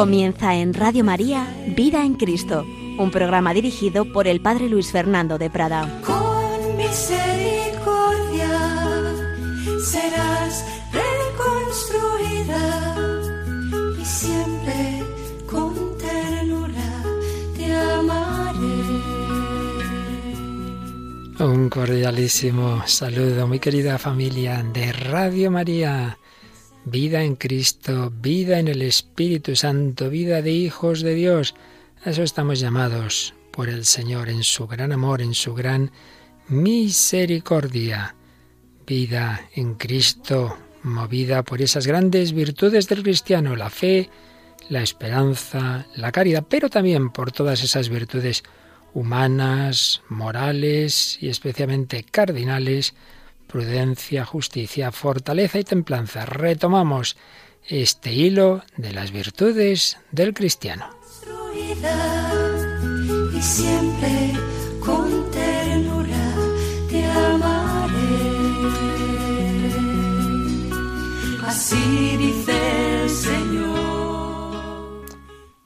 Comienza en Radio María Vida en Cristo, un programa dirigido por el Padre Luis Fernando de Prada. Con misericordia serás reconstruida y siempre con ternura te amaré. Un cordialísimo saludo, muy querida familia de Radio María. Vida en Cristo, vida en el Espíritu Santo, vida de hijos de Dios. A eso estamos llamados por el Señor en su gran amor, en su gran misericordia. Vida en Cristo, movida por esas grandes virtudes del cristiano, la fe, la esperanza, la caridad, pero también por todas esas virtudes humanas, morales y especialmente cardinales, prudencia, justicia, fortaleza y templanza. Retomamos este hilo de las virtudes del cristiano. Y siempre con ternura te amaré. Así dice el Señor.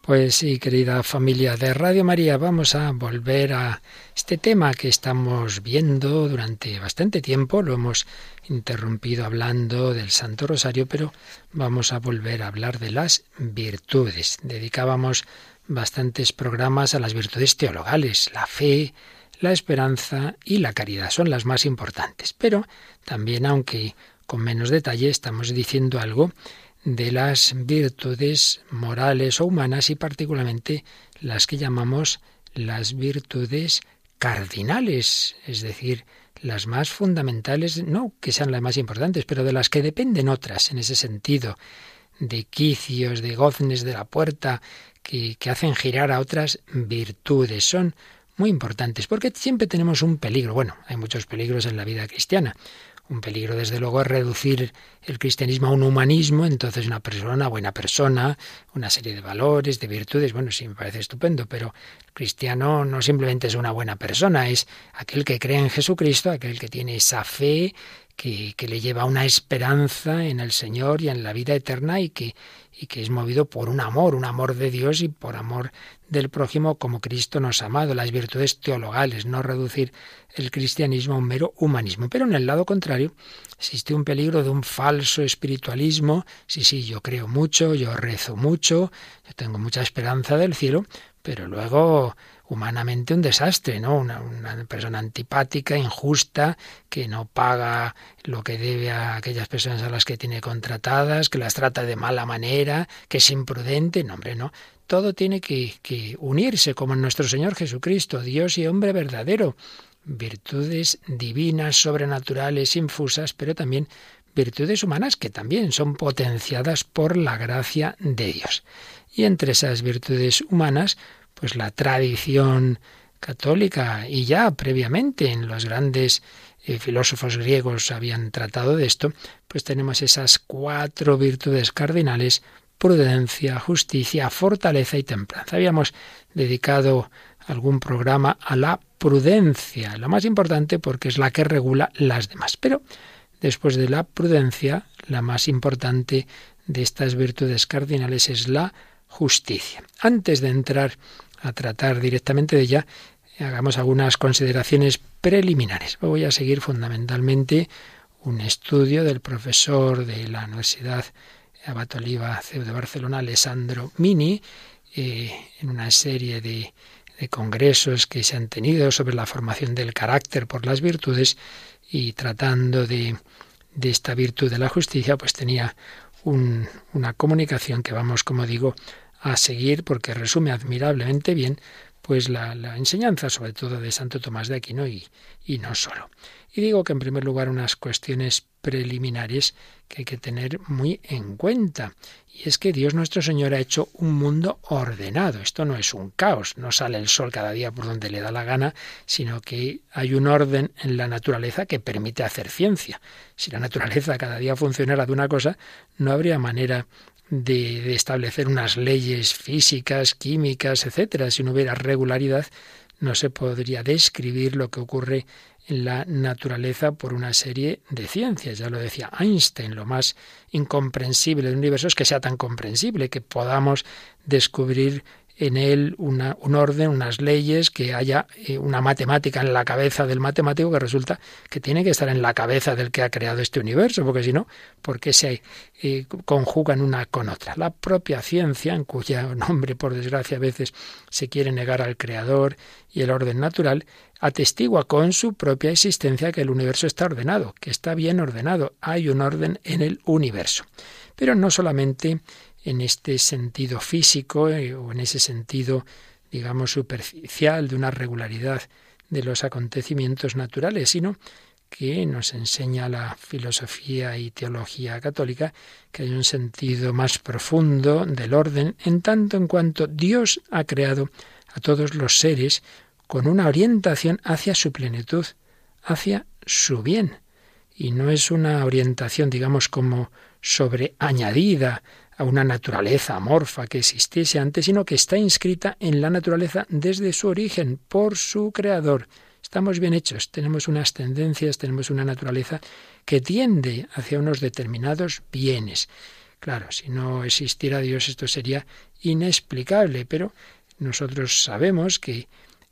Pues sí, querida familia de Radio María, vamos a volver a este tema que estamos viendo durante bastante tiempo. Lo hemos interrumpido hablando del Santo Rosario, pero vamos a volver a hablar de las virtudes. Dedicábamos bastantes programas a las virtudes teologales, la fe, la esperanza y la caridad. Son las más importantes. Pero también, aunque con menos detalle, estamos diciendo algo de las virtudes morales o humanas y particularmente las que llamamos las virtudes cardinales, es decir, las más fundamentales, no que sean las más importantes, pero de las que dependen otras en ese sentido, de quicios, de goznes de la puerta, que, que hacen girar a otras virtudes. Son muy importantes, porque siempre tenemos un peligro. Bueno, hay muchos peligros en la vida cristiana. Un peligro, desde luego, es reducir el cristianismo a un humanismo, entonces una persona, buena persona, una serie de valores, de virtudes, bueno, sí me parece estupendo, pero el cristiano no simplemente es una buena persona, es aquel que cree en Jesucristo, aquel que tiene esa fe que, que le lleva a una esperanza en el Señor y en la vida eterna y que, y que es movido por un amor, un amor de Dios y por amor del prójimo como Cristo nos ha amado, las virtudes teologales, no reducir el cristianismo a un mero humanismo. Pero en el lado contrario existe un peligro de un falso espiritualismo, sí, sí, yo creo mucho, yo rezo mucho, yo tengo mucha esperanza del cielo, pero luego humanamente un desastre, ¿no? Una, una, persona antipática, injusta, que no paga lo que debe a aquellas personas a las que tiene contratadas, que las trata de mala manera, que es imprudente, no, hombre, no. Todo tiene que, que unirse, como en nuestro Señor Jesucristo, Dios y hombre verdadero. Virtudes divinas, sobrenaturales, infusas, pero también virtudes humanas que también son potenciadas por la gracia de Dios. Y entre esas virtudes humanas, pues la tradición católica y ya previamente en los grandes eh, filósofos griegos habían tratado de esto, pues tenemos esas cuatro virtudes cardinales, prudencia, justicia, fortaleza y templanza. Habíamos dedicado algún programa a la prudencia, la más importante porque es la que regula las demás. Pero después de la prudencia, la más importante de estas virtudes cardinales es la justicia. Antes de entrar a tratar directamente de ella, hagamos algunas consideraciones preliminares. Voy a seguir fundamentalmente un estudio del profesor de la Universidad Abat Oliva CEU de Barcelona, Alessandro Mini, eh, en una serie de, de congresos que se han tenido sobre la formación del carácter por las virtudes y tratando de, de esta virtud de la justicia, pues tenía un, una comunicación que vamos, como digo, a seguir porque resume admirablemente bien pues la, enseñanza sobre todo de Santo Tomás de Aquino y, y no solo. Y digo que en primer lugar unas cuestiones preliminares que hay que tener muy en cuenta. Y es que Dios nuestro Señor ha hecho un mundo ordenado. Esto no es un caos, no sale el sol cada día por donde le da la gana, sino que hay un orden en la naturaleza que permite hacer ciencia. Si la naturaleza cada día funcionara de una cosa, no habría manera de, de, establecer unas leyes físicas, químicas, etcétera. Si no hubiera regularidad, no se podría describir lo que ocurre en la naturaleza por una serie de ciencias. Ya lo decía Einstein, lo más incomprensible del universo es que sea tan comprensible, que podamos descubrir en él una, un orden, unas leyes, que haya eh, una matemática en la cabeza del matemático que resulta que tiene que estar en la cabeza del que ha creado este universo, porque si no, ¿por qué se eh, conjugan una con otra? La propia ciencia, en cuyo nombre, por desgracia, a veces se quiere negar al creador y el orden natural, atestigua con su propia existencia que el universo está ordenado, que está bien ordenado, hay un orden en el universo. Pero no solamente en este sentido físico eh, o en ese sentido, digamos, superficial de una regularidad de los acontecimientos naturales, sino que nos enseña la filosofía y teología católica que hay un sentido más profundo del orden en tanto en cuanto Dios ha creado a todos los seres con una orientación hacia su plenitud, hacia su bien. Y no es una orientación, digamos, como sobreañadida a una naturaleza amorfa que existiese antes, sino que está inscrita en la naturaleza desde su origen, por su creador. Estamos bien hechos, tenemos unas tendencias, tenemos una naturaleza que tiende hacia unos determinados bienes. Claro, si no existiera Dios esto sería inexplicable, pero nosotros sabemos que,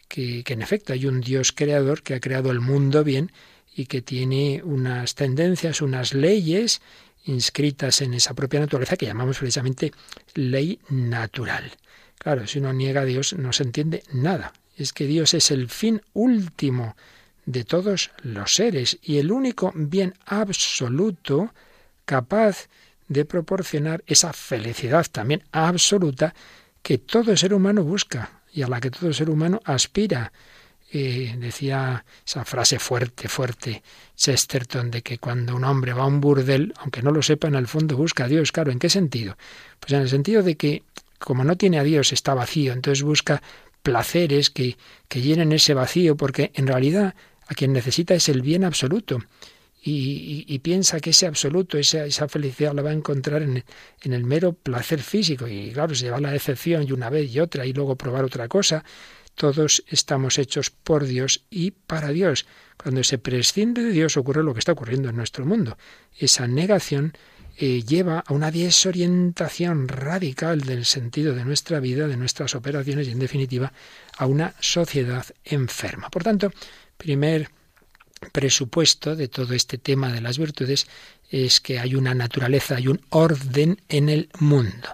que, que en efecto hay un Dios creador que ha creado el mundo bien y que tiene unas tendencias, unas leyes inscritas en esa propia naturaleza que llamamos precisamente ley natural. Claro, si uno niega a Dios no se entiende nada. Es que Dios es el fin último de todos los seres y el único bien absoluto capaz de proporcionar esa felicidad también absoluta que todo ser humano busca y a la que todo ser humano aspira decía esa frase fuerte, fuerte, Chesterton, de que cuando un hombre va a un burdel, aunque no lo sepa, en el fondo busca a Dios. Claro, ¿en qué sentido? Pues en el sentido de que, como no tiene a Dios, está vacío, entonces busca placeres que, que llenen ese vacío, porque en realidad a quien necesita es el bien absoluto. Y, piensa que ese absoluto, esa, esa, felicidad la va a encontrar en, en, el mero placer físico. Y claro, se lleva la decepción y una vez y otra y luego probar otra cosa. Todos estamos hechos por Dios y para Dios. Cuando se prescinde de Dios ocurre lo que está ocurriendo en nuestro mundo. Esa negación eh, lleva a una desorientación radical del sentido de nuestra vida, de nuestras operaciones y, en definitiva, a una sociedad enferma. Por tanto, primer presupuesto de todo este tema de las virtudes es que hay una naturaleza, hay un orden en el mundo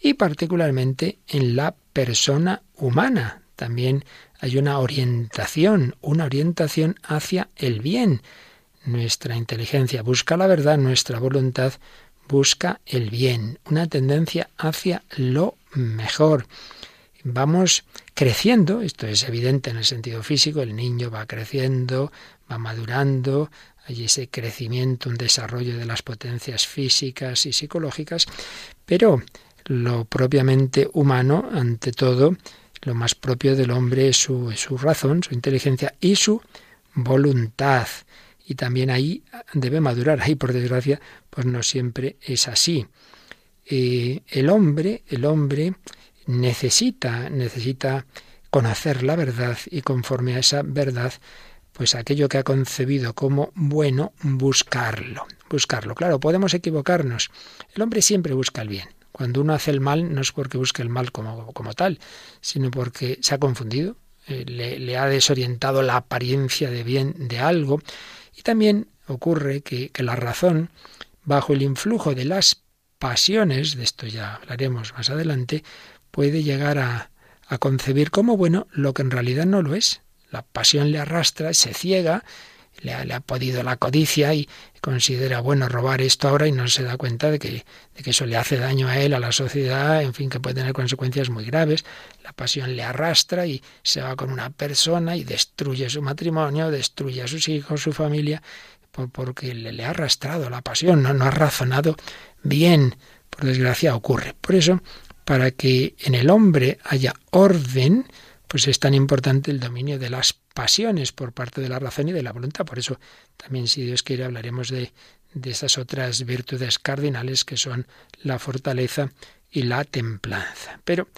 y particularmente en la persona humana, también hay una orientación, una orientación hacia el bien. Nuestra inteligencia busca la verdad, nuestra voluntad busca el bien, una tendencia hacia lo mejor. Vamos creciendo, esto es evidente en el sentido físico, el niño va creciendo, va madurando, hay ese crecimiento, un desarrollo de las potencias físicas y psicológicas, pero lo propiamente humano, ante todo, lo más propio del hombre es su, su razón, su inteligencia y su voluntad. Y también ahí debe madurar. Ahí, por desgracia, pues no siempre es así. Eh, el hombre, el hombre necesita, necesita conocer la verdad y conforme a esa verdad, pues aquello que ha concebido como bueno, buscarlo. Buscarlo. Claro, podemos equivocarnos. El hombre siempre busca el bien. Cuando uno hace el mal no es porque busque el mal como, como tal, sino porque se ha confundido, eh, le, ha desorientado la apariencia de bien de algo. Y también ocurre que, que la razón, bajo el influjo de las pasiones, de esto ya hablaremos más adelante, puede llegar a, a concebir como bueno lo que en realidad no lo es. La pasión le arrastra, se ciega le ha, podido la codicia y considera bueno robar esto ahora y no se da cuenta de que, de que eso le hace daño a él, a la sociedad, en fin, que puede tener consecuencias muy graves. La pasión le arrastra y se va con una persona y destruye su matrimonio, destruye a sus hijos, su familia, porque le, le ha arrastrado la pasión, no, no ha razonado bien. Por desgracia ocurre. Por eso, para que en el hombre haya orden, pues es tan importante el dominio de las pasiones por parte de la razón y de la voluntad. Por eso también, si Dios quiere, hablaremos de, de esas otras virtudes cardinales que son la fortaleza y la templanza. Pero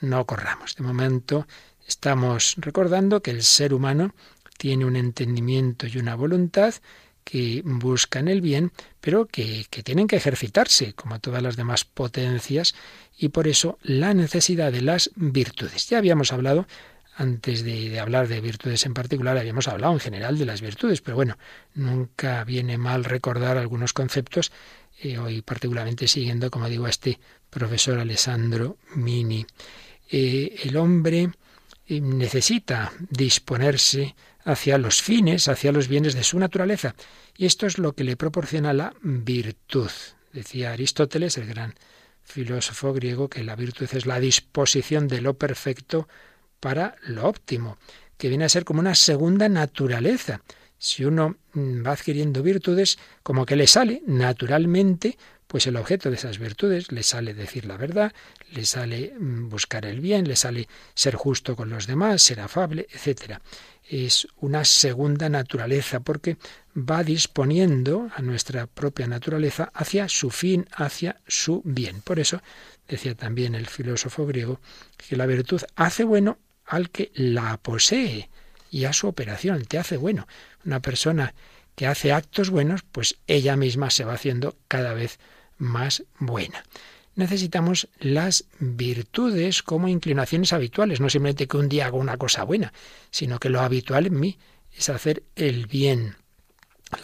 no corramos. De momento Estamos recordando que el ser humano tiene un entendimiento y una voluntad que buscan el bien, pero que, que, tienen que ejercitarse, como todas las demás potencias, y por eso la necesidad de las virtudes. Ya habíamos hablado, antes de, hablar de virtudes en particular, habíamos hablado en general de las virtudes, pero bueno, nunca viene mal recordar algunos conceptos, eh, hoy particularmente siguiendo, como digo, a este profesor Alessandro Mini. Eh, el hombre eh, necesita disponerse hacia los fines, hacia los bienes de su naturaleza. Y esto es lo que le proporciona la virtud. Decía Aristóteles, el gran filósofo griego, que la virtud es la disposición de lo perfecto para lo óptimo, que viene a ser como una segunda naturaleza. Si uno mm, va adquiriendo virtudes, como que le sale naturalmente pues el objeto de esas virtudes le sale decir la verdad, le sale mm, buscar el bien, le sale ser justo con los demás, ser afable, etc. Es una segunda naturaleza porque va disponiendo a nuestra propia naturaleza hacia su fin, hacia su bien. Por eso decía también el filósofo griego que la virtud hace bueno al que la posee y a su operación, te hace bueno. Una persona que hace actos buenos, pues ella misma se va haciendo cada vez más buena. Necesitamos las virtudes como inclinaciones habituales, no simplemente que un día haga una cosa buena, sino que lo habitual en mí es hacer el bien.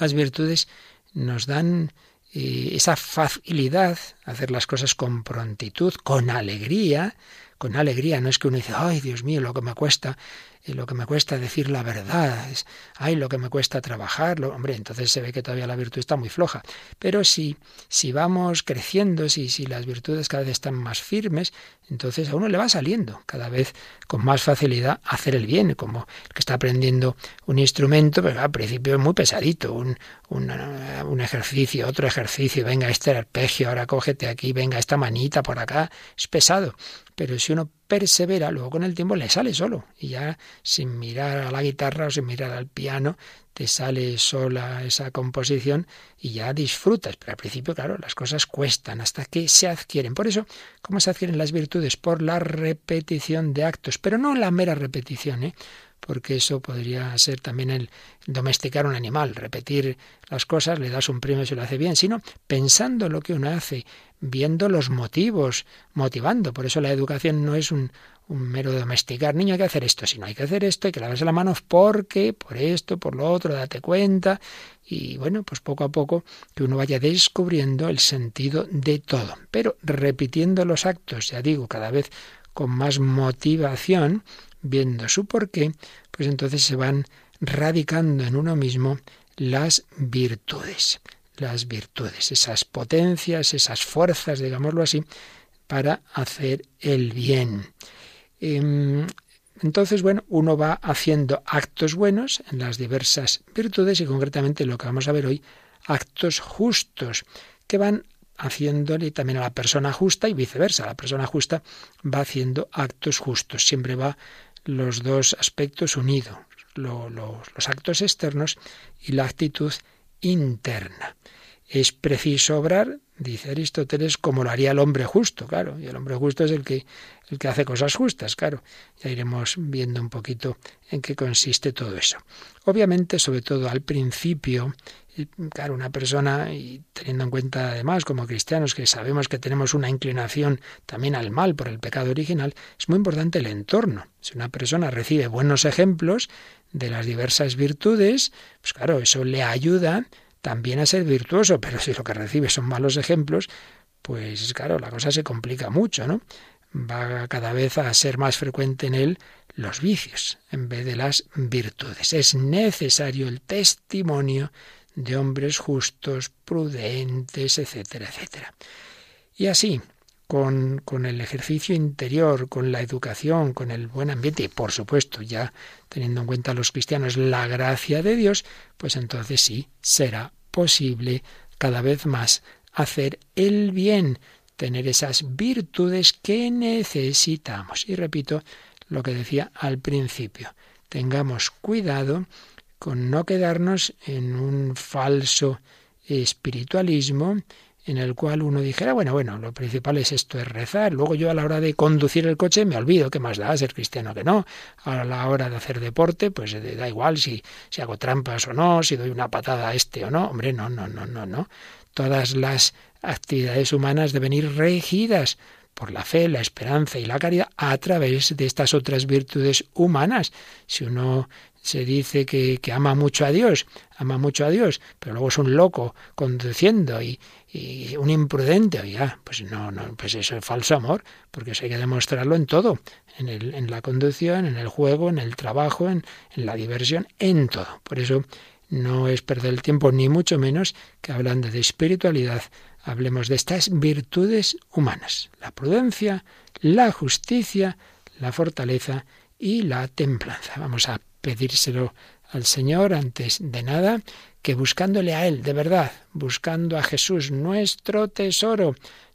Las virtudes nos dan eh, esa facilidad, hacer las cosas con prontitud, con alegría, con alegría, no es que uno dice, ay Dios mío, lo que me cuesta, eh, lo que me cuesta decir la verdad, es, ay, lo que me cuesta trabajarlo, hombre, entonces se ve que todavía la virtud está muy floja. Pero si, si vamos creciendo, si, si las virtudes cada vez están más firmes, entonces a uno le va saliendo cada vez con más facilidad hacer el bien, como el que está aprendiendo un instrumento, pero al principio es muy pesadito, un, un, un ejercicio, otro ejercicio, venga este arpegio, ahora cógete aquí, venga esta manita por acá, es pesado. Pero si uno persevera, luego con el tiempo le sale solo. Y ya sin mirar a la guitarra o sin mirar al piano, te sale sola esa composición y ya disfrutas. Pero al principio, claro, las cosas cuestan hasta que se adquieren. Por eso, ¿cómo se adquieren las virtudes? Por la repetición de actos, pero no la mera repetición, ¿eh? Porque eso podría ser también el domesticar un animal, repetir las cosas, le das un premio si lo hace bien, sino pensando lo que uno hace, viendo los motivos, motivando. Por eso la educación no es un, mero domesticar, niño hay que hacer esto, sino hay que hacer esto, hay que lavarse las manos porque, por esto, por lo otro, date cuenta. Y bueno, pues poco a poco que uno vaya descubriendo el sentido de todo. Pero repitiendo los actos, ya digo, cada vez con más motivación, viendo su porqué, pues entonces se van radicando en uno mismo las virtudes, las virtudes, esas potencias, esas fuerzas, digámoslo así, para hacer el bien. Em, entonces, bueno, uno va haciendo actos buenos en las diversas virtudes y concretamente lo que vamos a ver hoy, actos justos, que van haciéndole también a la persona justa y viceversa. La persona justa va haciendo actos justos. Siempre va los dos aspectos unidos, los actos externos y la actitud interna. Es preciso obrar, dice Aristóteles, como lo haría el hombre justo, claro, y el hombre justo es el que, el que hace cosas justas, claro. Ya iremos viendo un poquito en qué consiste todo eso. Obviamente, sobre todo al principio, claro, una persona, y teniendo en cuenta además como cristianos que sabemos que tenemos una inclinación también al mal por el pecado original, es muy importante el entorno. Si una persona recibe buenos ejemplos de las diversas virtudes, pues claro, eso le ayuda también a ser virtuoso, pero si lo que recibe son malos ejemplos, pues claro, la cosa se complica mucho, ¿no? Va cada vez a ser más frecuente en él los vicios en vez de las virtudes. Es necesario el testimonio de hombres justos, prudentes, etcétera, etcétera. Y así, con, con, el ejercicio interior, con la educación, con el buen ambiente y por supuesto ya teniendo en cuenta a los cristianos la gracia de Dios, pues entonces sí será posible cada vez más hacer el bien, tener esas virtudes que necesitamos. Y repito lo que decía al principio, tengamos cuidado con no quedarnos en un falso espiritualismo, en el cual uno dijera, bueno, bueno, lo principal es esto, es rezar. Luego yo a la hora de conducir el coche me olvido, ¿qué más da ser cristiano que no? A la hora de hacer deporte, pues eh, da igual si, si hago trampas o no, si doy una patada a este o no. Hombre, no, no, no, no, no. Todas las actividades humanas deben ir regidas por la fe, la esperanza y la caridad a través de estas otras virtudes humanas. Si uno se dice que, que, ama mucho a Dios, ama mucho a Dios, pero luego es un loco conduciendo y, un imprudente, oiga, pues no, no, pues eso es falso amor, porque eso hay que demostrarlo en todo, en, el, en la conducción, en el juego, en el trabajo, en, en la diversión, en todo. Por eso no es perder el tiempo, ni mucho menos que hablando de espiritualidad, hablemos de estas virtudes humanas, la prudencia, la justicia, la fortaleza y la templanza. Vamos a pedírselo al Señor antes de nada, que buscándole a Él, de verdad, buscando a Jesús, nuestro tesoro,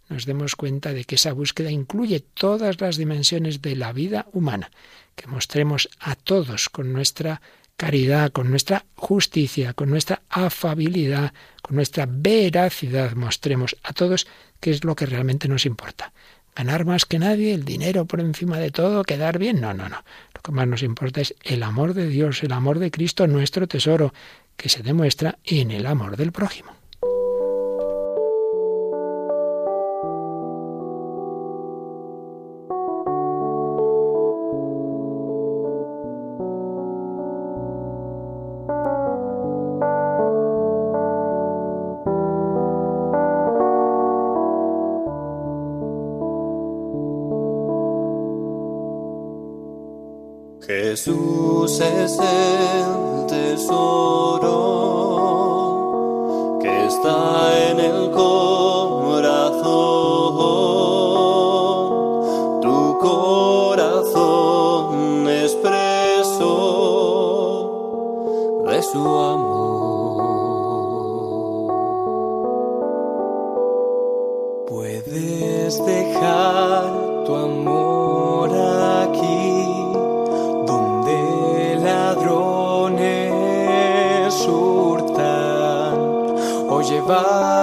nos demos cuenta de que esa búsqueda incluye todas las dimensiones de la vida humana, que mostremos a todos con nuestra caridad, con nuestra justicia, con nuestra afabilidad, con nuestra veracidad, mostremos a todos qué es lo que realmente nos importa. Ganar más que nadie, el dinero por encima de todo, quedar bien. No, no, no. Lo que más nos importa es el amor de Dios, el amor de Cristo, nuestro tesoro, que se demuestra en el amor del prójimo. Jesús es el tesoro que está en el corazón, o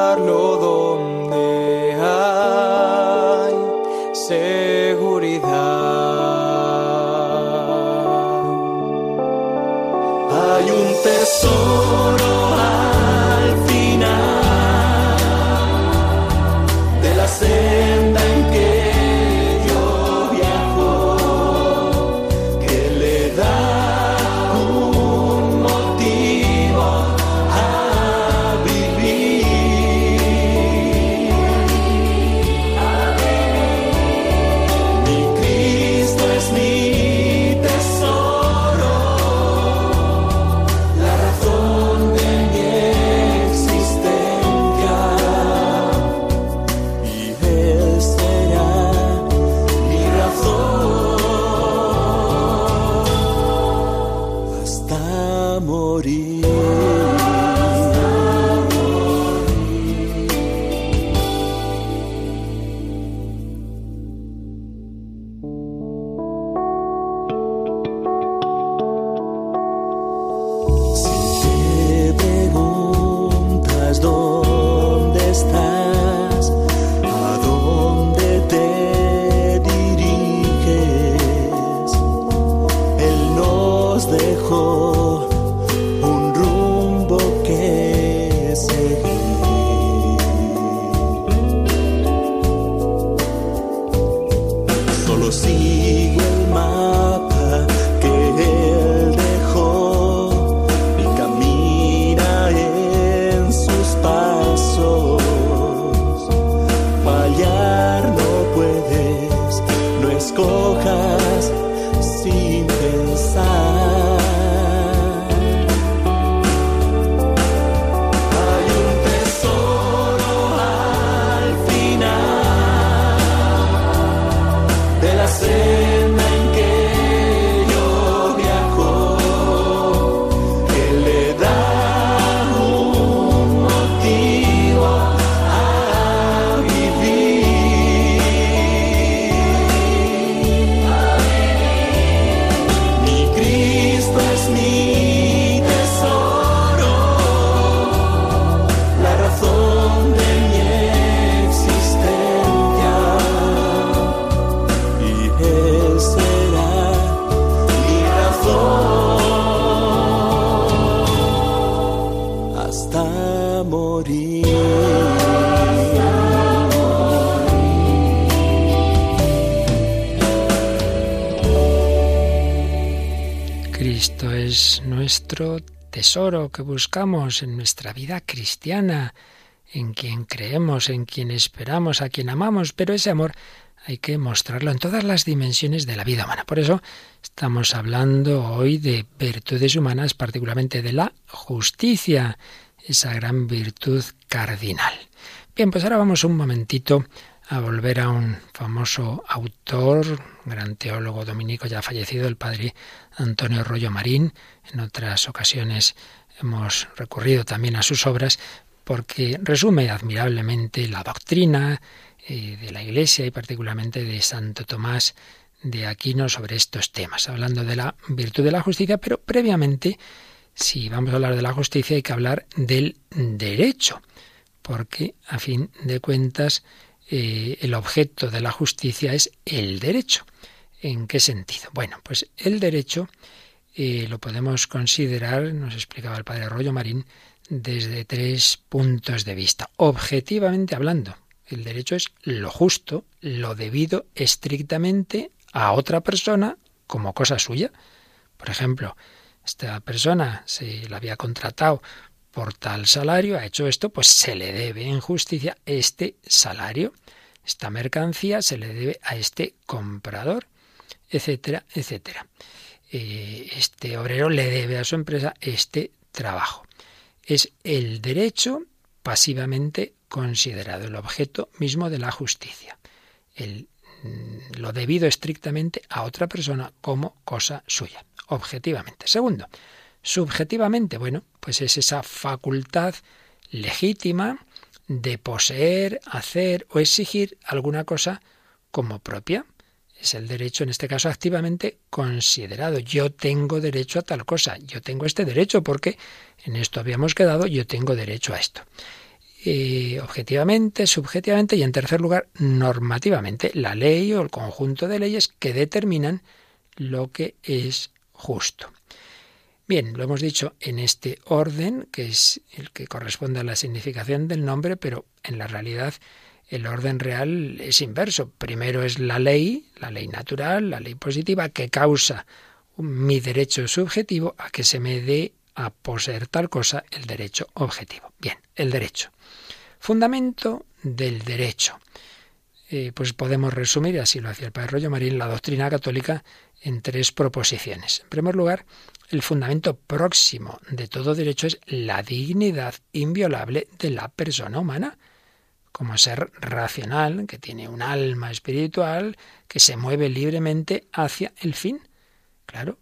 tesoro que buscamos en nuestra vida cristiana, en quien creemos, en quien esperamos, a quien amamos, pero ese amor hay que mostrarlo en todas las dimensiones de la vida humana. Por eso estamos hablando hoy de virtudes humanas, particularmente de la justicia, esa gran virtud cardinal. Bien, pues ahora vamos un momentito a volver a un famoso autor, gran teólogo dominico ya fallecido, el padre Antonio Rollo Marín. En otras ocasiones hemos recurrido también a sus obras porque resume admirablemente la doctrina eh, de la Iglesia y particularmente de Santo Tomás de Aquino sobre estos temas, hablando de la virtud de la justicia, pero previamente, si vamos a hablar de la justicia, hay que hablar del derecho, porque a fin de cuentas eh, el objeto de la justicia es el derecho. ¿En qué sentido? Bueno, pues el derecho eh, lo podemos considerar, nos explicaba el padre Arroyo Marín, desde tres puntos de vista. Objetivamente hablando, el derecho es lo justo, lo debido estrictamente a otra persona como cosa suya. Por ejemplo, esta persona se la había contratado por tal salario, ha hecho esto, pues se le debe en justicia este salario. Esta mercancía se le debe a este comprador etcétera, etcétera. Eh, este obrero le debe a su empresa este trabajo. Es el derecho pasivamente considerado, el objeto mismo de la justicia. El, mm, lo debido estrictamente a otra persona como cosa suya, objetivamente. Segundo, subjetivamente, bueno, pues es esa facultad legítima de poseer, hacer o exigir alguna cosa como propia es el derecho, en este caso, activamente considerado. Yo tengo derecho a tal cosa, yo tengo este derecho porque en esto habíamos quedado, yo tengo derecho a esto. Eh, objetivamente, subjetivamente y en tercer lugar, normativamente, la ley o el conjunto de leyes que determinan lo que es justo. Bien, lo hemos dicho en este orden, que es el que corresponde a la significación del nombre, pero en la realidad el orden real es inverso. Primero es la ley, la ley natural, la ley positiva, que causa mi derecho subjetivo a que se me dé a poseer tal cosa el derecho objetivo. Bien, el derecho. Fundamento del derecho. Eh, pues podemos resumir, así lo hacía el padre Rollo Marín, la doctrina católica en tres proposiciones. En primer lugar, el fundamento próximo de todo derecho es la dignidad inviolable de la persona humana como ser racional, que tiene un alma espiritual, que se mueve libremente hacia el fin. Claro,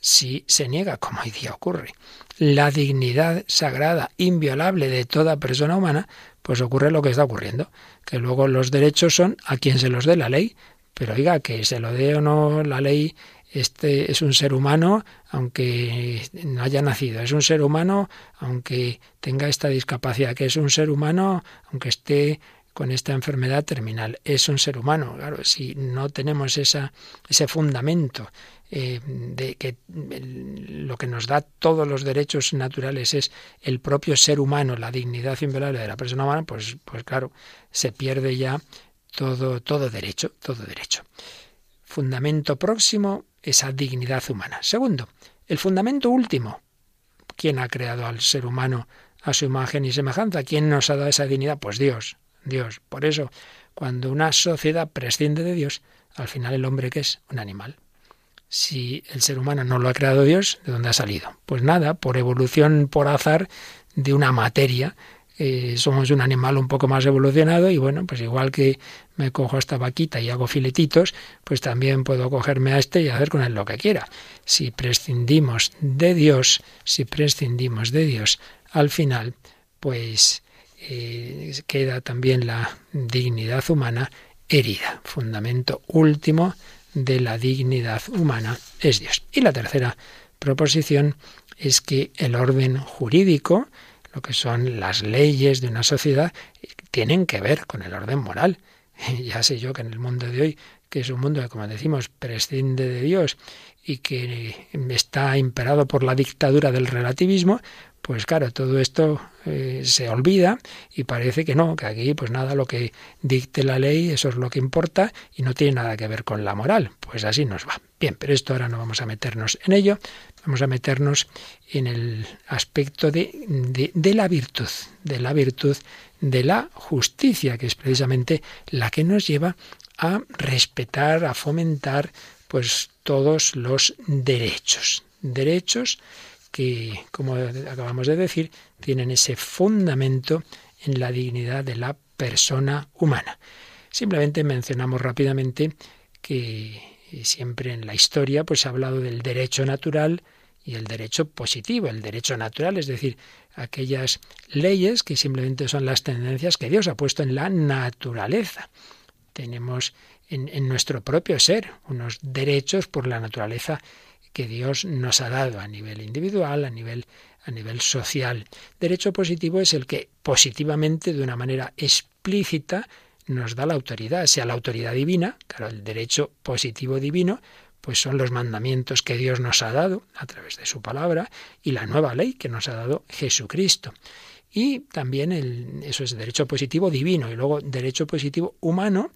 si se niega, como hoy día ocurre, la dignidad sagrada, inviolable de toda persona humana, pues ocurre lo que está ocurriendo, que luego los derechos son a quien se los dé la ley, pero oiga, que se lo dé o no la ley este es un ser humano aunque no haya nacido, es un ser humano aunque tenga esta discapacidad, que es un ser humano aunque esté con esta enfermedad terminal, es un ser humano. Claro, si no tenemos esa, ese fundamento eh, de que lo que nos da todos los derechos naturales es el propio ser humano, la dignidad inviolable de la persona humana, pues, pues claro, se pierde ya todo, todo derecho, todo derecho. Fundamento próximo, esa dignidad humana. Segundo, el fundamento último. ¿Quién ha creado al ser humano a su imagen y semejanza? ¿Quién nos ha dado esa dignidad? Pues Dios, Dios. Por eso, cuando una sociedad prescinde de Dios, al final el hombre que es un animal. Si el ser humano no lo ha creado Dios, ¿de dónde ha salido? Pues nada, por evolución, por azar de una materia eh, somos un animal un poco más evolucionado y bueno, pues igual que me cojo a esta vaquita y hago filetitos, pues también puedo cogerme a este y hacer con él lo que quiera. Si prescindimos de Dios, si prescindimos de Dios, al final, pues eh, queda también la dignidad humana herida. Fundamento último de la dignidad humana es Dios. Y la tercera proposición es que el orden jurídico, lo que son las leyes de una sociedad, tienen que ver con el orden moral. Ya sé yo que en el mundo de hoy, que es un mundo que, como decimos, prescinde de Dios y que está imperado por la dictadura del relativismo, pues claro, todo esto eh, se olvida y parece que no, que aquí pues nada, lo que dicte la ley, eso es lo que importa y no tiene nada que ver con la moral. Pues así nos va. Bien, pero esto ahora no vamos a meternos en ello. Vamos a meternos en el aspecto de, de, de la virtud, de la virtud de la justicia, que es precisamente la que nos lleva a respetar, a fomentar pues todos los derechos. Derechos que, como acabamos de decir, tienen ese fundamento en la dignidad de la persona humana. Simplemente mencionamos rápidamente que siempre en la historia pues se ha hablado del derecho natural y el derecho positivo, el derecho natural, es decir, aquellas leyes que simplemente son las tendencias que Dios ha puesto en la naturaleza. Tenemos en, en nuestro propio ser unos derechos por la naturaleza que Dios nos ha dado a nivel individual, a nivel, a nivel social. Derecho positivo es el que positivamente, de una manera explícita, nos da la autoridad, sea la autoridad divina, claro, el derecho positivo divino, pues son los mandamientos que Dios nos ha dado a través de su palabra y la nueva ley que nos ha dado Jesucristo. Y también el, eso es derecho positivo divino y luego derecho positivo humano,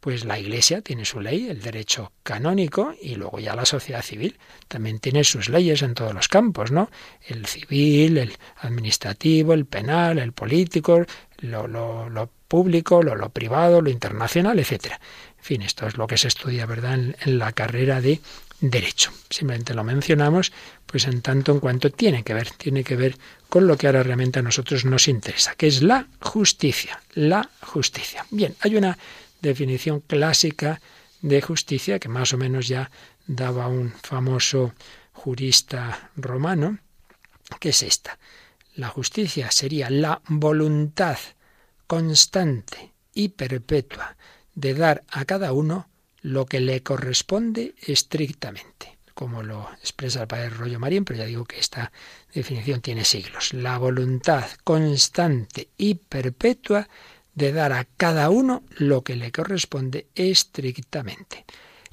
pues la Iglesia tiene su ley, el derecho canónico, y luego ya la sociedad civil también tiene sus leyes en todos los campos, ¿no? El civil, el administrativo, el penal, el político, lo, público, lo, lo, privado, lo internacional, etcétera. En fin, esto es lo que se estudia, ¿verdad?, en, en la carrera de derecho. Simplemente lo mencionamos, pues en tanto en cuanto tiene que ver, tiene que ver con lo que ahora realmente a nosotros nos interesa, que es la justicia, la justicia. Bien, hay una definición clásica de justicia que más o menos ya daba un famoso jurista romano, que es esta. La justicia sería la voluntad constante y perpetua de dar a cada uno lo que le corresponde estrictamente, como lo expresa el padre Rollo Marín, pero ya digo que esta definición tiene siglos. La voluntad constante y perpetua de dar a cada uno lo que le corresponde estrictamente.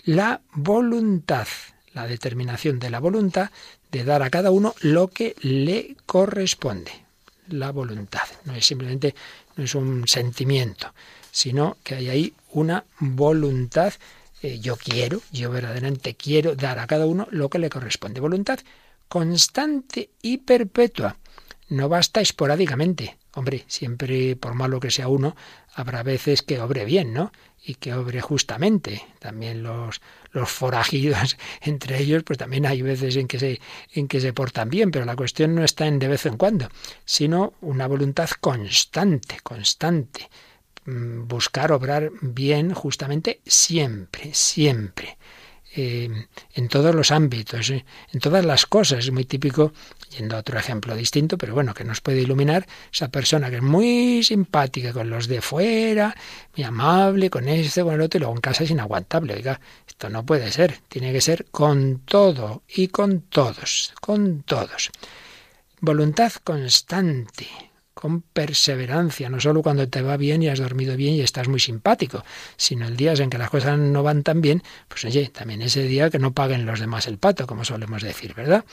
La voluntad, la determinación de la voluntad de dar a cada uno lo que le corresponde. La voluntad. No es simplemente, no es un sentimiento, sino que hay ahí una voluntad. Eh, yo quiero, yo verdaderamente quiero dar a cada uno lo que le corresponde. Voluntad constante y perpetua. No basta esporádicamente. Hombre, siempre, por malo que sea uno, habrá veces que obre bien, ¿no? Y que obre justamente. También los, los forajidos, entre ellos, pues también hay veces en que, se, en que se portan bien, pero la cuestión no está en de vez en cuando, sino una voluntad constante, constante. Mm, buscar obrar bien justamente siempre, siempre. Eh, en todos los ámbitos, eh, en todas las cosas. Es muy típico, yendo a otro ejemplo distinto, pero bueno, que nos puede iluminar esa persona que es muy simpática con los de fuera, muy amable con este, con el otro, y luego en casa es inaguantable. Oiga, esto no puede ser, tiene que ser con todo y con todos, con todos. Voluntad constante, con perseverancia, no solo cuando te va bien y has dormido bien y estás muy simpático, sino el día en que las cosas no van tan bien, pues oye, también ese día que no paguen los demás el pato, como solemos decir, ¿verdad?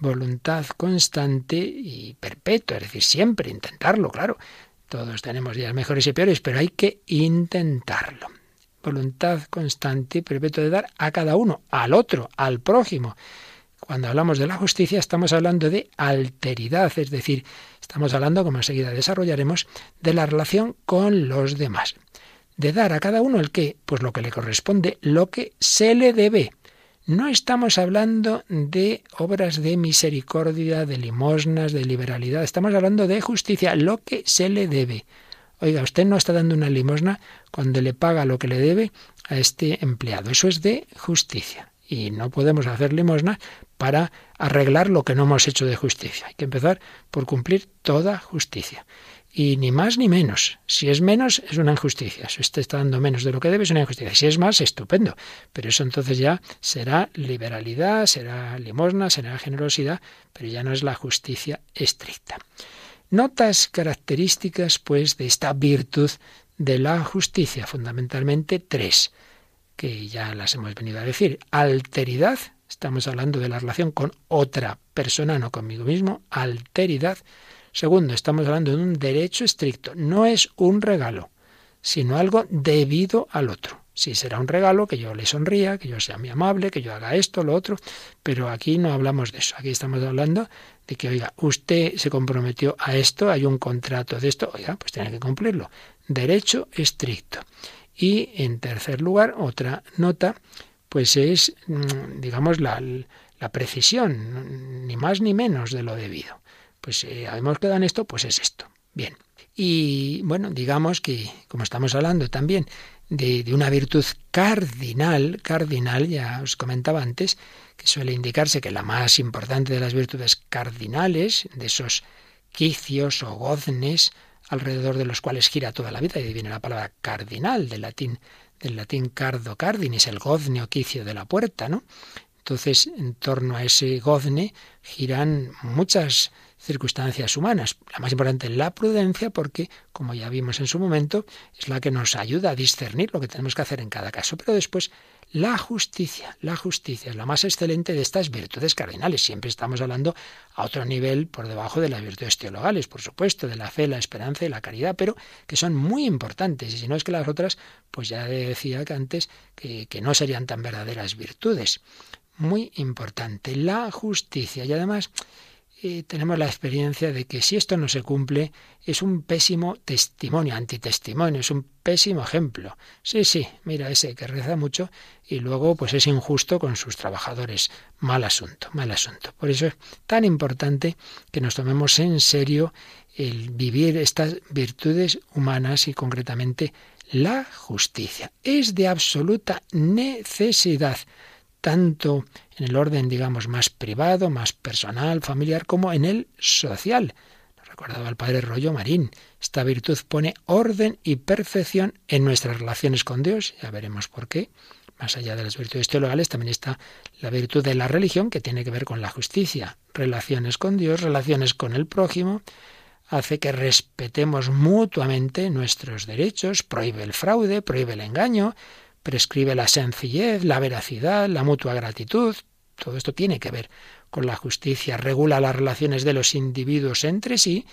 Voluntad constante y perpetua, es decir, siempre intentarlo, claro. Todos tenemos días mejores y peores, pero hay que intentarlo. Voluntad constante y perpetua de dar a cada uno, al otro, al prójimo. Cuando hablamos de la justicia estamos hablando de alteridad, es decir, estamos hablando, como enseguida desarrollaremos, de la relación con los demás. De dar a cada uno el que, pues lo que le corresponde, lo que se le debe. No estamos hablando de obras de misericordia, de limosnas, de liberalidad, estamos hablando de justicia, lo que se le debe. Oiga, usted no está dando una limosna cuando le paga lo que le debe a este empleado. Eso es de justicia. Y no podemos hacer limosna para arreglar lo que no hemos hecho de justicia. Hay que empezar por cumplir toda justicia. Y ni más ni menos. Si es menos, es una injusticia. Si usted está dando menos de lo que debe, es una injusticia. Si es más, estupendo. Pero eso entonces ya será liberalidad, será limosna, será generosidad, pero ya no es la justicia estricta. Notas características, pues, de esta virtud de la justicia, fundamentalmente tres, que ya las hemos venido a decir. Alteridad, Estamos hablando de la relación con otra persona, no conmigo mismo. Alteridad. Segundo, estamos hablando de un derecho estricto. No es un regalo, sino algo debido al otro. Sí, será un regalo que yo le sonría, que yo sea muy amable, que yo haga esto, lo otro, pero aquí no hablamos de eso. Aquí estamos hablando de que, oiga, usted se comprometió a esto, hay un contrato de esto, oiga, pues tiene que cumplirlo. Derecho estricto. Y en tercer lugar, otra nota, pues es, mm, digamos, la, la precisión, ni más ni menos de lo debido. Pues eh, hemos quedado en esto, pues es esto. Bien. Y bueno, digamos que, como estamos hablando también de, una virtud cardinal, cardinal, ya os comentaba antes, que suele indicarse que la más importante de las virtudes cardinales, de esos quicios o goznes alrededor de los cuales gira toda la vida, y viene la palabra cardinal, del latín, del latín cardo cardinis, el gozne o quicio de la puerta, ¿no? Entonces, en torno a ese gozne giran muchas circunstancias humanas. La más importante es la prudencia porque, como ya vimos en su momento, es la que nos ayuda a discernir lo que tenemos que hacer en cada caso. Pero después, la justicia. La justicia es la más excelente de estas virtudes cardinales. Siempre estamos hablando a otro nivel por debajo de las virtudes teologales, por supuesto, de la fe, la esperanza y la caridad, pero que son muy importantes. Y si no es que las otras, pues ya decía que antes que, que no serían tan verdaderas virtudes. Muy importante, la justicia. Y además, y tenemos la experiencia de que si esto no se cumple es un pésimo testimonio, antitestimonio, es un pésimo ejemplo. Sí, sí, mira ese que reza mucho y luego pues es injusto con sus trabajadores. Mal asunto, mal asunto. Por eso es tan importante que nos tomemos en serio el vivir estas virtudes humanas y concretamente la justicia. Es de absoluta necesidad tanto en el orden, digamos, más privado, más personal, familiar, como en el social. Nos recordaba el padre Rollo Marín. Esta virtud pone orden y perfección en nuestras relaciones con Dios. Ya veremos por qué. Más allá de las virtudes teologales, también está la virtud de la religión, que tiene que ver con la justicia. Relaciones con Dios, relaciones con el prójimo, hace que respetemos mutuamente nuestros derechos, prohíbe el fraude, prohíbe el engaño, prescribe la sencillez, la veracidad, la mutua gratitud. Todo esto tiene que ver con la justicia, regula las relaciones de los individuos entre sí,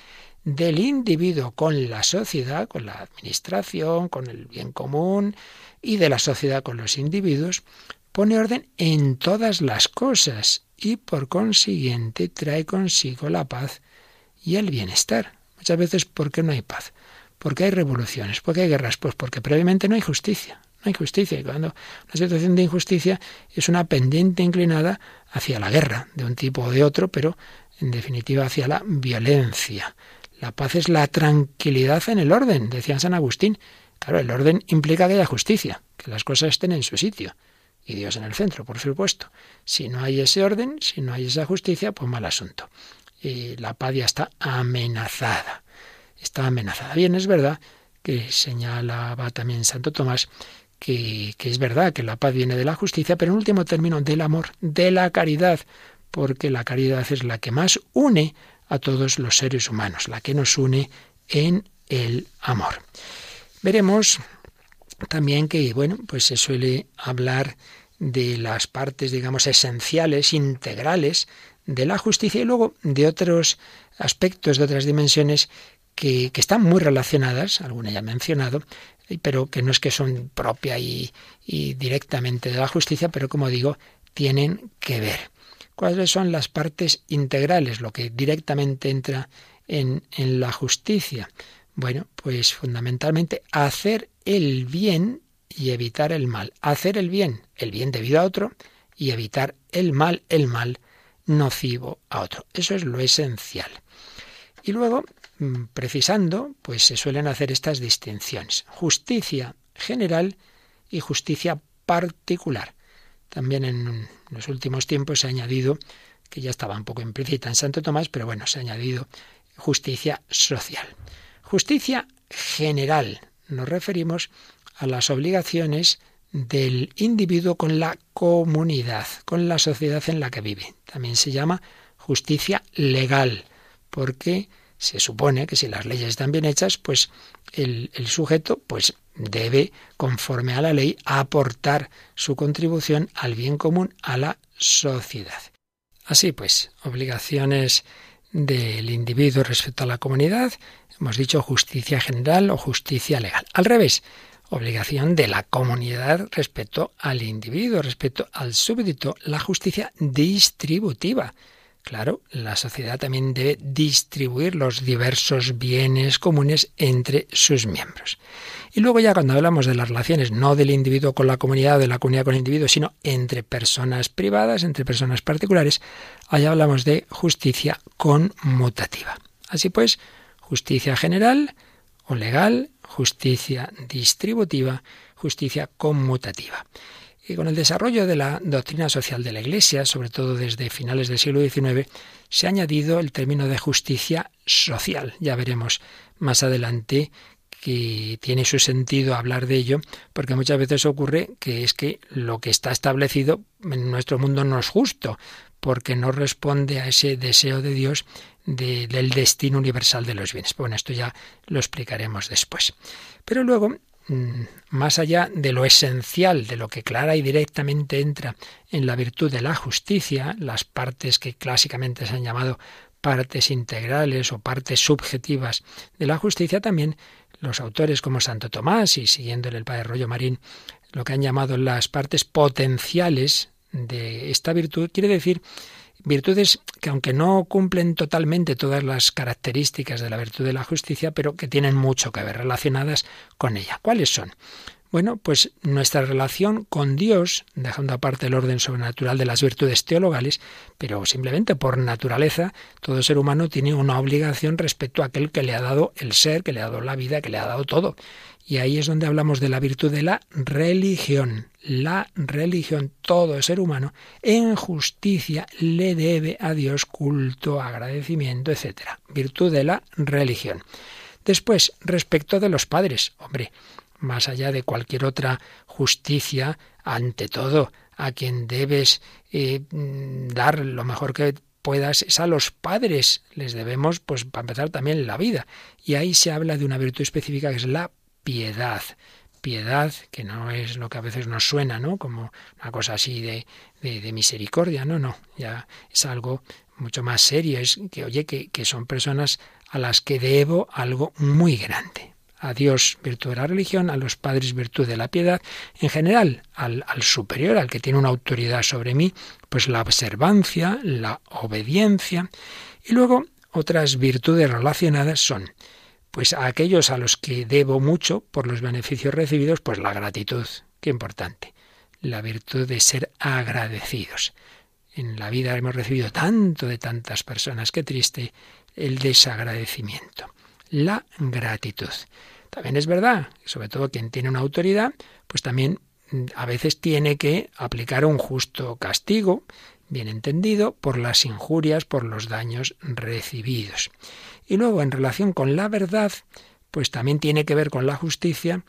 del individuo con la sociedad, con la administración, con el bien común y de la sociedad con los individuos, pone orden en todas las cosas y por consiguiente trae consigo la paz y el bienestar. Muchas veces, ¿por qué no hay paz? ¿Por qué hay revoluciones? ¿Por qué hay guerras? Pues porque previamente no hay justicia. No hay justicia. Y cuando una situación de injusticia es una pendiente inclinada hacia la guerra, de un tipo o de otro, pero en definitiva hacia la violencia. La paz es la tranquilidad en el orden, decía San Agustín. Claro, el orden implica que haya justicia, que las cosas estén en su sitio. Y Dios en el centro, por supuesto. Si no hay ese orden, si no hay esa justicia, pues mal asunto. Y la paz ya está amenazada. Está amenazada. Bien, es verdad que señalaba también Santo Tomás que, es verdad que la paz viene de la justicia, pero en último término del amor, de la caridad, porque la caridad es la que más une a todos los seres humanos, la que nos une en el amor. Veremos también que, bueno, pues se suele hablar de las partes, digamos, esenciales, integrales de la justicia y luego de otros aspectos, de otras dimensiones que, que están muy relacionadas, alguna ya he mencionado, pero que no es que son propia y, directamente de la justicia, pero como digo, tienen que ver. ¿Cuáles son las partes integrales, lo que directamente entra en, en la justicia? Bueno, pues fundamentalmente hacer el bien y evitar el mal. Hacer el bien, el bien debido a otro, y evitar el mal, el mal nocivo a otro. Eso es lo esencial. Y luego precisando, pues se suelen hacer estas distinciones. Justicia general y justicia particular. También en los últimos tiempos se ha añadido, que ya estaba un poco implícita en Santo Tomás, pero bueno, se ha añadido justicia social. Justicia general. Nos referimos a las obligaciones del individuo con la comunidad, con la sociedad en la que vive. También se llama justicia legal, porque se supone que si las leyes están bien hechas, pues el, sujeto pues debe, conforme a la ley, aportar su contribución al bien común, a la sociedad. Así pues, obligaciones del individuo respecto a la comunidad, hemos dicho justicia general o justicia legal. Al revés, obligación de la comunidad respecto al individuo, respecto al súbdito, la justicia distributiva. Claro, la sociedad también debe distribuir los diversos bienes comunes entre sus miembros. Y luego ya cuando hablamos de las relaciones, no del individuo con la comunidad, de la comunidad con el individuo, sino entre personas privadas, entre personas particulares, allá hablamos de justicia conmutativa. Así pues, justicia general o legal, justicia distributiva, justicia conmutativa. Y con el desarrollo de la doctrina social de la Iglesia, sobre todo desde finales del siglo XIX, se ha añadido el término de justicia social. Ya veremos más adelante que tiene su sentido hablar de ello, porque muchas veces ocurre que es que lo que está establecido en nuestro mundo no es justo, porque no responde a ese deseo de Dios del destino universal de los bienes. Bueno, esto ya lo explicaremos después. Pero luego más allá de lo esencial, de lo que clara y directamente entra en la virtud de la justicia, las partes que clásicamente se han llamado partes integrales o partes subjetivas de la justicia, también los autores como Santo Tomás y siguiéndole el padre Rollo Marín, lo que han llamado las partes potenciales de esta virtud, quiere decir Virtudes que aunque no cumplen totalmente todas las características de la virtud de la justicia, pero que tienen mucho que ver relacionadas con ella. ¿Cuáles son? Bueno, pues nuestra relación con Dios, dejando aparte el orden sobrenatural de las virtudes teologales, pero simplemente por naturaleza, todo ser humano tiene una obligación respecto a aquel que le ha dado el ser, que le ha dado la vida, que le ha dado todo. Y ahí es donde hablamos de la virtud de la religión. La religión, todo ser humano, en justicia le debe a Dios culto, agradecimiento, etc. Virtud de la religión. Después, respecto de los padres, hombre, más allá de cualquier otra justicia, ante todo, a quien debes eh, dar lo mejor que puedas es a los padres. Les debemos, pues, para empezar, también la vida. Y ahí se habla de una virtud específica que es la piedad. Piedad, que no es lo que a veces nos suena, ¿no? Como una cosa así de, de, misericordia, no, no, ya es algo mucho más serio, es que, oye, que, que son personas a las que debo algo muy grande a Dios virtud de la religión, a los padres virtud de la piedad, en general al, al, superior, al que tiene una autoridad sobre mí, pues la observancia, la obediencia, y luego otras virtudes relacionadas son pues a aquellos a los que debo mucho por los beneficios recibidos, pues la gratitud, qué importante, la virtud de ser agradecidos. En la vida hemos recibido tanto de tantas personas, qué triste el desagradecimiento. La gratitud. También es verdad, sobre todo quien tiene una autoridad, pues también mm, a veces tiene que aplicar un justo castigo, bien entendido, por las injurias, por los daños recibidos. Y luego, en relación con la verdad, pues también tiene que ver con la justicia,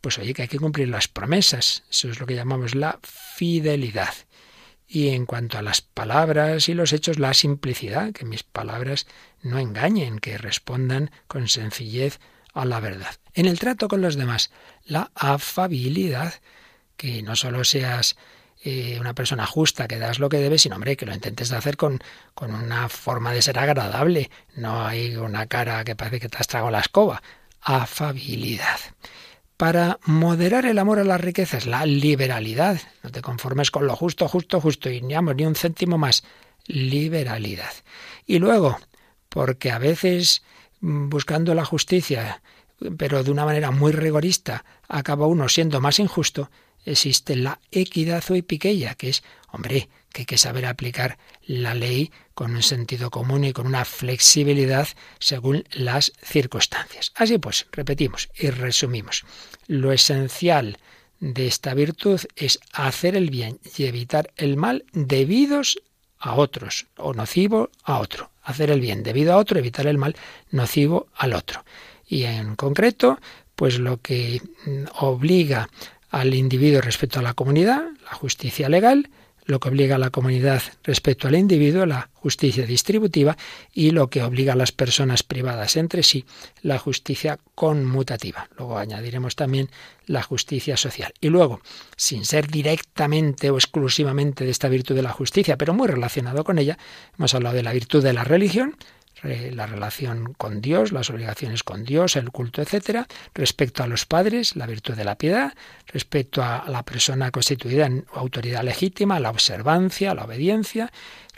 pues oye, que hay que cumplir las promesas. Eso es lo que llamamos la fidelidad. Y en cuanto a las palabras y los hechos, la simplicidad, que mis palabras no engañen, que respondan con sencillez a la verdad. En el trato con los demás, la afabilidad, que no solo seas eh, una persona justa, que das lo que debes, sino, hombre, que lo intentes hacer con, con una forma de ser agradable, no hay una cara que parece que te has tragado la escoba. Afabilidad. Para moderar el amor a las riquezas, la liberalidad. No te conformes con lo justo, justo, justo, y ni, ni un céntimo más. Liberalidad. Y luego, porque a veces mm, buscando la justicia, pero de una manera muy rigorista, acaba uno siendo más injusto, existe la equidad o epiqueia, que es, hombre, que hay que saber aplicar la ley con un sentido común y con una flexibilidad según las circunstancias. Así pues, repetimos y resumimos. Lo esencial de esta virtud es hacer el bien y evitar el mal debidos a otros o nocivo a otro. Hacer el bien debido a otro, evitar el mal nocivo al otro. Y en concreto, pues lo que obliga al individuo respecto a la comunidad, la justicia legal, lo que obliga a la comunidad respecto al individuo, la justicia distributiva, y lo que obliga a las personas privadas entre sí, la justicia conmutativa. Luego añadiremos también la justicia social. Y luego, sin ser directamente o exclusivamente de esta virtud de la justicia, pero muy relacionado con ella, hemos hablado de la virtud de la religión, la relación con Dios, las obligaciones con Dios, el culto, etcétera, respecto a los padres, la virtud de la piedad, respecto a la persona constituida en autoridad legítima, la observancia, la obediencia,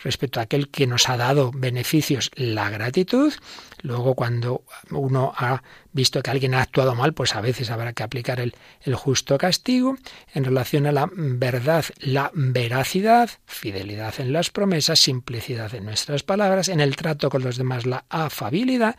respecto a aquel que nos ha dado beneficios, la gratitud. Luego, cuando uno ha visto que alguien ha actuado mal, pues a veces habrá que aplicar el, el justo castigo. En relación a la verdad, la veracidad, fidelidad en las promesas, simplicidad en nuestras palabras, en el trato con los demás, la afabilidad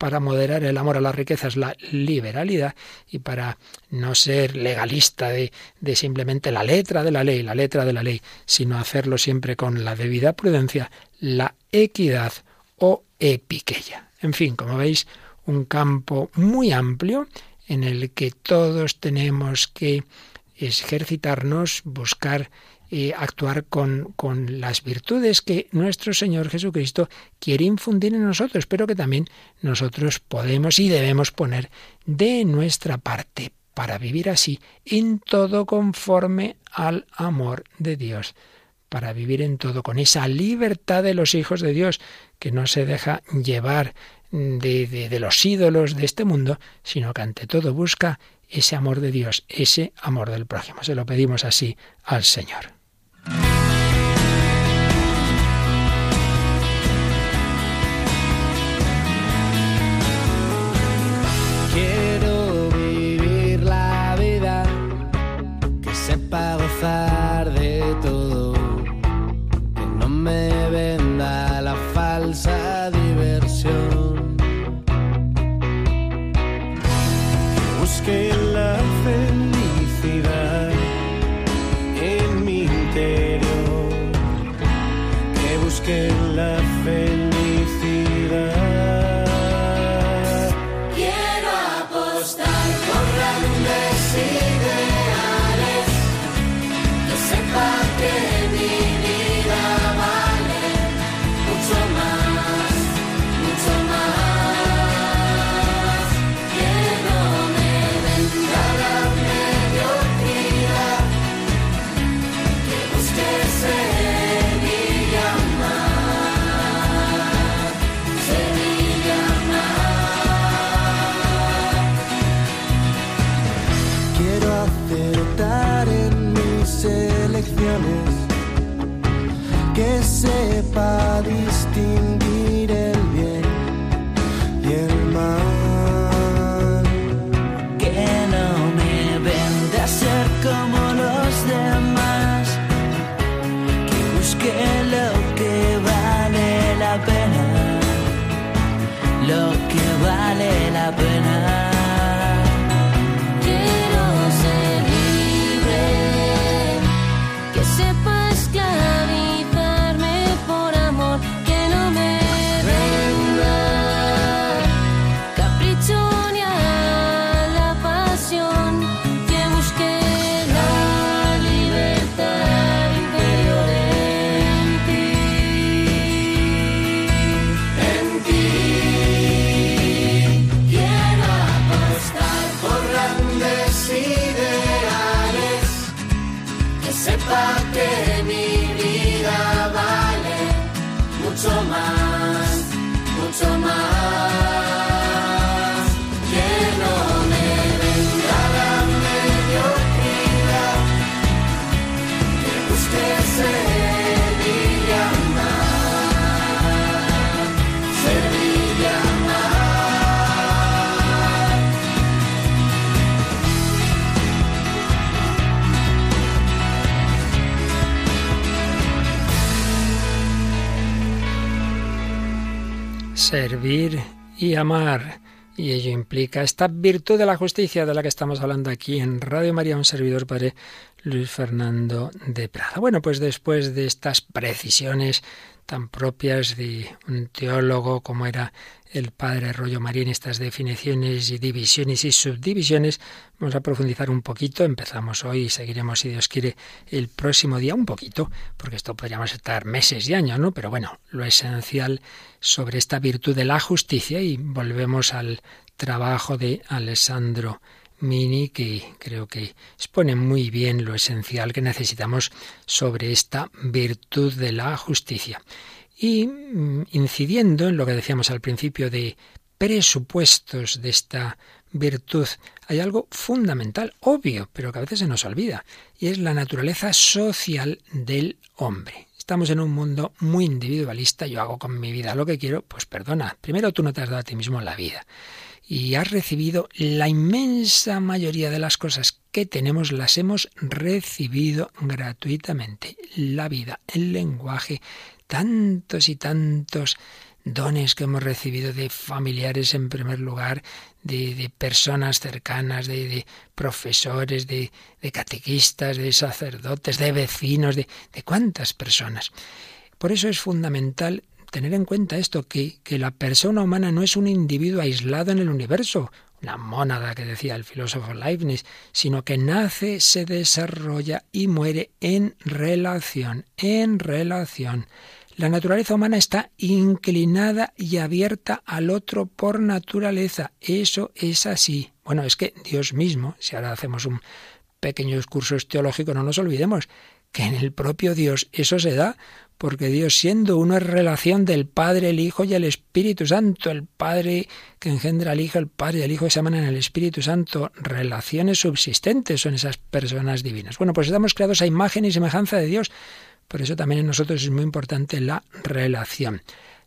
para moderar el amor a las riquezas, la liberalidad, y para no ser legalista de, de, simplemente la letra de la ley, la letra de la ley, sino hacerlo siempre con la debida prudencia, la equidad o epiqueya. En fin, como veis, un campo muy amplio en el que todos tenemos que ejercitarnos, buscar eh, actuar con, con las virtudes que nuestro Señor Jesucristo quiere infundir en nosotros, pero que también nosotros podemos y debemos poner de nuestra parte para vivir así en todo conforme al amor de Dios, para vivir en todo con esa libertad de los hijos de Dios, que no se deja llevar de, de, de los ídolos de este mundo, sino que ante todo busca ese amor de Dios, ese amor del prójimo. Se lo pedimos así al Señor. Quiero y amar. Y ello implica esta virtud de la justicia de la que estamos hablando aquí en Radio María, un servidor padre Luis Fernando de Prada. Bueno, pues después de estas precisiones tan propias de un teólogo como era el padre Rollo Marín, estas definiciones y divisiones y subdivisiones, vamos a profundizar un poquito. Empezamos hoy y seguiremos, si Dios quiere, el próximo día un poquito, porque esto podríamos estar meses y años, ¿no? Pero bueno, lo esencial sobre esta virtud de la justicia y volvemos al trabajo de Alessandro Mini, que creo que expone muy bien lo esencial que necesitamos sobre esta virtud de la justicia. y mm, incidiendo en lo que decíamos al principio de presupuestos de esta virtud, hay algo fundamental, obvio, pero que a veces se nos olvida, y es la naturaleza social del hombre. Estamos en un mundo muy individualista, yo hago con mi vida lo que quiero, pues perdona, primero tú no te has dado a ti mismo la vida y has recibido la inmensa mayoría de las cosas que tenemos, las hemos recibido gratuitamente. La vida, el lenguaje, tantos y tantos dones que hemos recibido de familiares en primer lugar, de, de personas cercanas, de, de profesores, de, de, catequistas, de sacerdotes, de vecinos, de, de cuántas personas. Por eso es fundamental tener en cuenta esto, que, que la persona humana no es un individuo aislado en el universo, una mónada que decía el filósofo Leibniz, sino que nace, se desarrolla y muere en relación, en relación. La naturaleza humana está inclinada y abierta al otro por naturaleza. Eso es así. Bueno, es que Dios mismo, si ahora hacemos un pequeño discurso teológico, no nos olvidemos que en el propio Dios eso se da, porque Dios siendo uno es relación del Padre, el Hijo y el Espíritu Santo. El Padre que engendra al Hijo, el Padre y el Hijo se llaman en el Espíritu Santo. Relaciones subsistentes son esas personas divinas. Bueno, pues estamos creados a imagen y semejanza de Dios. Por eso también en nosotros es muy importante la relación.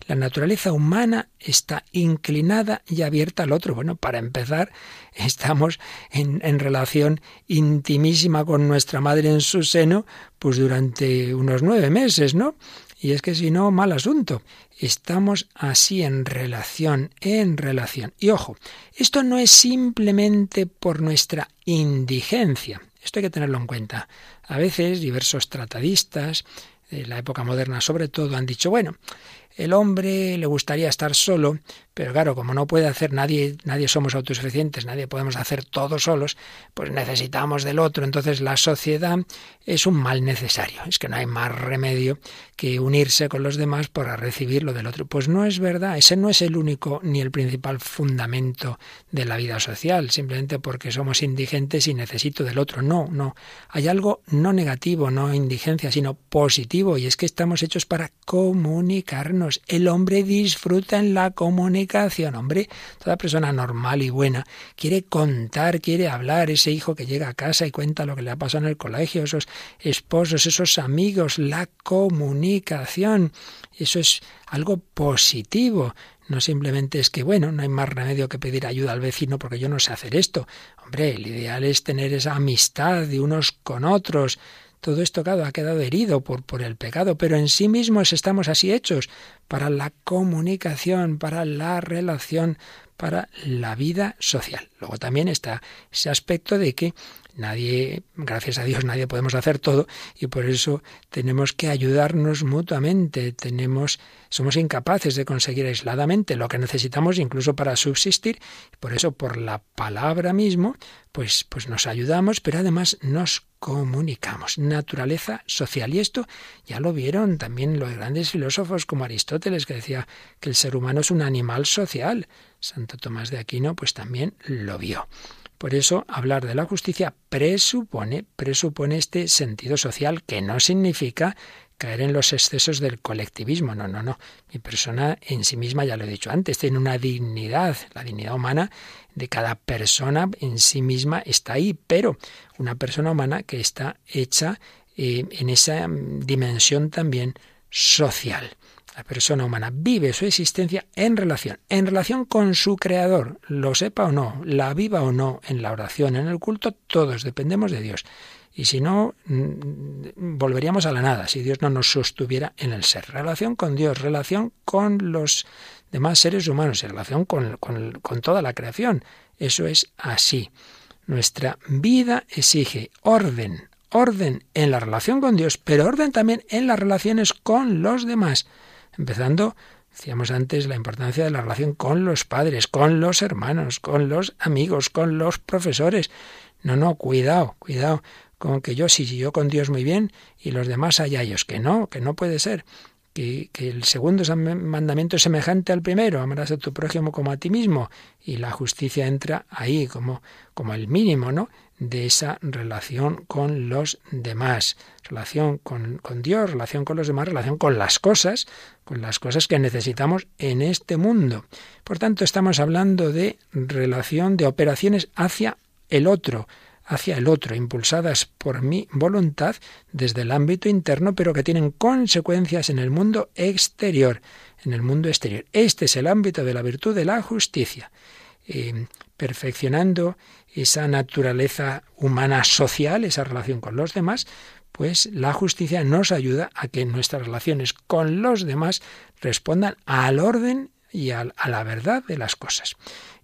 La naturaleza humana está inclinada y abierta al otro. Bueno, para empezar, estamos en, en, relación intimísima con nuestra madre en su seno, pues durante unos nueve meses, ¿no? Y es que si no, mal asunto. Estamos así en relación, en relación. Y ojo, esto no es simplemente por nuestra indigencia. Esto hay que tenerlo en cuenta. A veces diversos tratadistas, de la época moderna sobre todo, han dicho, bueno, el hombre le gustaría estar solo, pero claro, como no puede hacer nadie, nadie somos autosuficientes, nadie podemos hacer todo solos, pues necesitamos del otro. Entonces la sociedad es un mal necesario. Es que no hay más remedio que unirse con los demás para recibir lo del otro. Pues no es verdad. Ese no es el único ni el principal fundamento de la vida social, simplemente porque somos indigentes y necesito del otro. No, no. Hay algo no negativo, no indigencia, sino positivo, y es que estamos hechos para comunicarnos. El hombre disfruta en la comunicación comunicación, hombre. Toda persona normal y buena quiere contar, quiere hablar. Ese hijo que llega a casa y cuenta lo que le ha pasado en el colegio, esos esposos, esos amigos, la comunicación. Eso es algo positivo. No simplemente es que, bueno, no hay más remedio que pedir ayuda al vecino porque yo no sé hacer esto. Hombre, el ideal es tener esa amistad de unos con otros, todo esto ha quedado herido por, por el pecado, pero en sí mismos estamos así hechos para la comunicación, para la relación, para la vida social. Luego también está ese aspecto de que nadie, gracias a Dios, nadie podemos hacer todo y por eso tenemos que ayudarnos mutuamente. Tenemos, somos incapaces de conseguir aisladamente lo que necesitamos incluso para subsistir. Por eso, por la palabra mismo, pues, pues nos ayudamos, pero además nos comunicamos. Naturaleza social. Y esto ya lo vieron también los grandes filósofos como Aristóteles, que decía que el ser humano es un animal social. Santo Tomás de Aquino, pues también lo vio. Por eso hablar de la justicia presupone, presupone este sentido social que no significa caer en los excesos del colectivismo. No, no, no. Mi persona en sí misma, ya lo he dicho antes, tiene una dignidad. La dignidad humana de cada persona en sí misma está ahí, pero una persona humana que está hecha eh, en esa dimensión también social. La persona humana vive su existencia en relación, en relación con su creador, lo sepa o no, la viva o no, en la oración, en el culto, todos dependemos de Dios. Y si no, mm, volveríamos a la nada, si Dios no nos sostuviera en el ser. Relación con Dios, relación con los demás seres humanos, relación con, con, con toda la creación. Eso es así. Nuestra vida exige orden, orden en la relación con Dios, pero orden también en las relaciones con los demás. Empezando, decíamos antes, la importancia de la relación con los padres, con los hermanos, con los amigos, con los profesores. No, no, cuidado, cuidado con que yo sí, yo con Dios muy bien y los demás allá ellos, que no, que no puede ser. que, que el segundo mandamiento es semejante al primero, amarás a tu prójimo como a ti mismo, y la justicia entra ahí como, como el mínimo, ¿no? De esa relación con los demás, relación con, con Dios, relación con los demás, relación con las cosas, con las cosas que necesitamos en este mundo. Por tanto, estamos hablando de relación de operaciones hacia el otro, hacia el otro, impulsadas por mi voluntad desde el ámbito interno, pero que tienen consecuencias en el mundo exterior, en el mundo exterior. Este es el ámbito de la virtud de la justicia. Eh, perfeccionando esa naturaleza humana social, esa relación con los demás, pues la justicia nos ayuda a que nuestras relaciones con los demás respondan al orden y a la verdad de las cosas.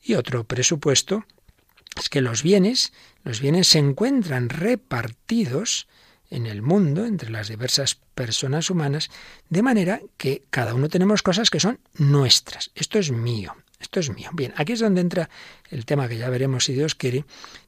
Y otro presupuesto es que los bienes, los bienes se encuentran repartidos en el mundo entre las diversas personas humanas, de manera que cada uno tenemos cosas que son nuestras. Esto es mío, esto es mío. Bien, aquí es donde entra el tema que ya veremos si Dios quiere,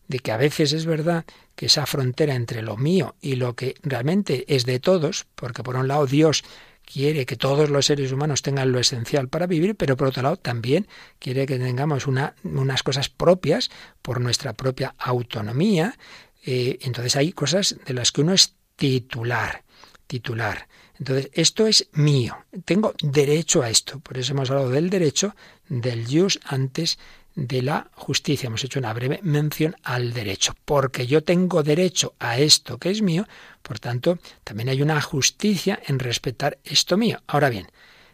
de que a veces es verdad que esa frontera entre lo mío y lo que realmente es de todos, porque por un lado Dios quiere que todos los seres humanos tengan lo esencial para vivir, pero por otro lado también quiere que tengamos una, unas cosas propias por nuestra propia autonomía. Eh, entonces hay cosas de las que uno es titular, titular. Entonces, esto es mío, tengo derecho a esto. Por eso hemos hablado del derecho, del jus antes de la justicia. Hemos hecho una breve mención al derecho. Porque yo tengo derecho a esto que es mío, por tanto, también hay una justicia en respetar esto mío. Ahora bien,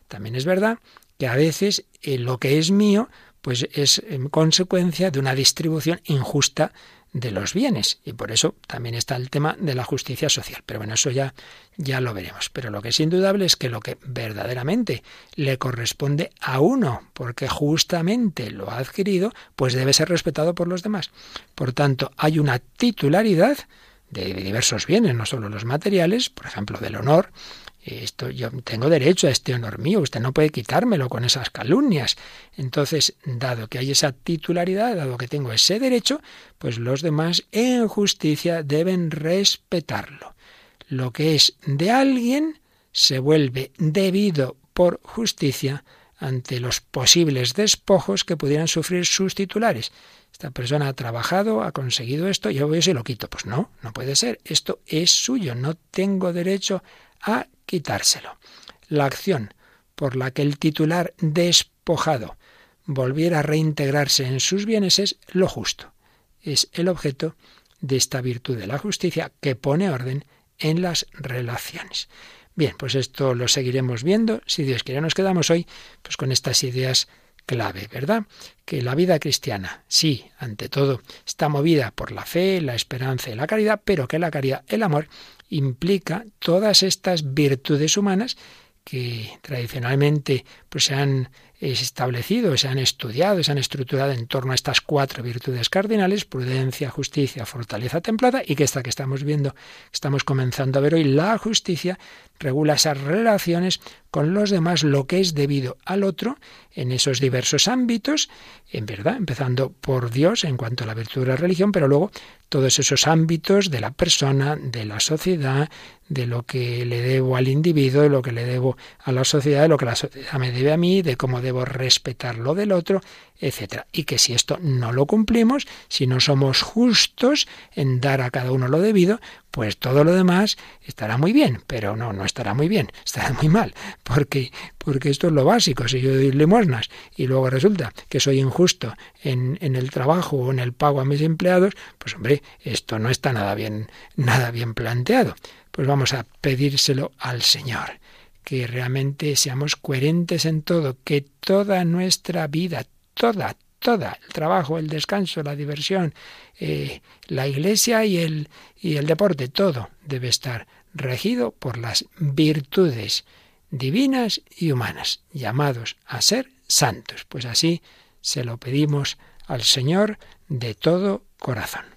también es verdad que a veces eh, lo que es mío, pues es en consecuencia de una distribución injusta de los bienes y por eso también está el tema de la justicia social. Pero bueno, eso ya ya lo veremos. Pero lo que es indudable es que lo que verdaderamente le corresponde a uno, porque justamente lo ha adquirido, pues debe ser respetado por los demás. Por tanto, hay una titularidad de diversos bienes, no solo los materiales, por ejemplo, del honor, esto yo tengo derecho a este honor mío, usted no puede quitármelo con esas calumnias. Entonces, dado que hay esa titularidad, dado que tengo ese derecho, pues los demás en justicia deben respetarlo. Lo que es de alguien se vuelve debido por justicia ante los posibles despojos que pudieran sufrir sus titulares. Esta persona ha trabajado, ha conseguido esto, yo voy y se lo quito. Pues no, no puede ser. Esto es suyo, no tengo derecho a quitárselo. La acción por la que el titular despojado volviera a reintegrarse en sus bienes es lo justo. Es el objeto de esta virtud de la justicia que pone orden en las relaciones. Bien, pues esto lo seguiremos viendo. Si Dios quiere, nos quedamos hoy pues con estas ideas clave, ¿verdad? Que la vida cristiana, sí, ante todo, está movida por la fe, la esperanza y la caridad, pero que la caridad, el amor, implica todas estas virtudes humanas que tradicionalmente pues, se han establecido, se han estudiado, se han estructurado en torno a estas cuatro virtudes cardinales, prudencia, justicia, fortaleza, templada, y que esta que estamos viendo, estamos comenzando a ver hoy, la justicia regula esas relaciones con los demás, lo que es debido al otro, en esos diversos ámbitos, en verdad, empezando por Dios en cuanto a la virtud de la religión, pero luego todos esos ámbitos de la persona, de la sociedad, de lo que le debo al individuo, de lo que le debo a la sociedad, de lo que la sociedad me debe a mí, de cómo debo respetar lo del otro, etcétera. Y que si esto no lo cumplimos, si no somos justos en dar a cada uno lo debido, pues todo lo demás estará muy bien, pero no, no estará muy bien, estará muy mal, porque, porque esto es lo básico. Si yo doy limosnas y luego resulta que soy injusto en, en el trabajo o en el pago a mis empleados, pues hombre, esto no está nada bien, nada bien planteado. Pues vamos a pedírselo al Señor que realmente seamos coherentes en todo, que toda nuestra vida, toda, toda, el trabajo, el descanso, la diversión, eh, la iglesia y el, y el deporte, todo debe estar regido por las virtudes divinas y humanas, llamados a ser santos. Pues así se lo pedimos al Señor de todo corazón.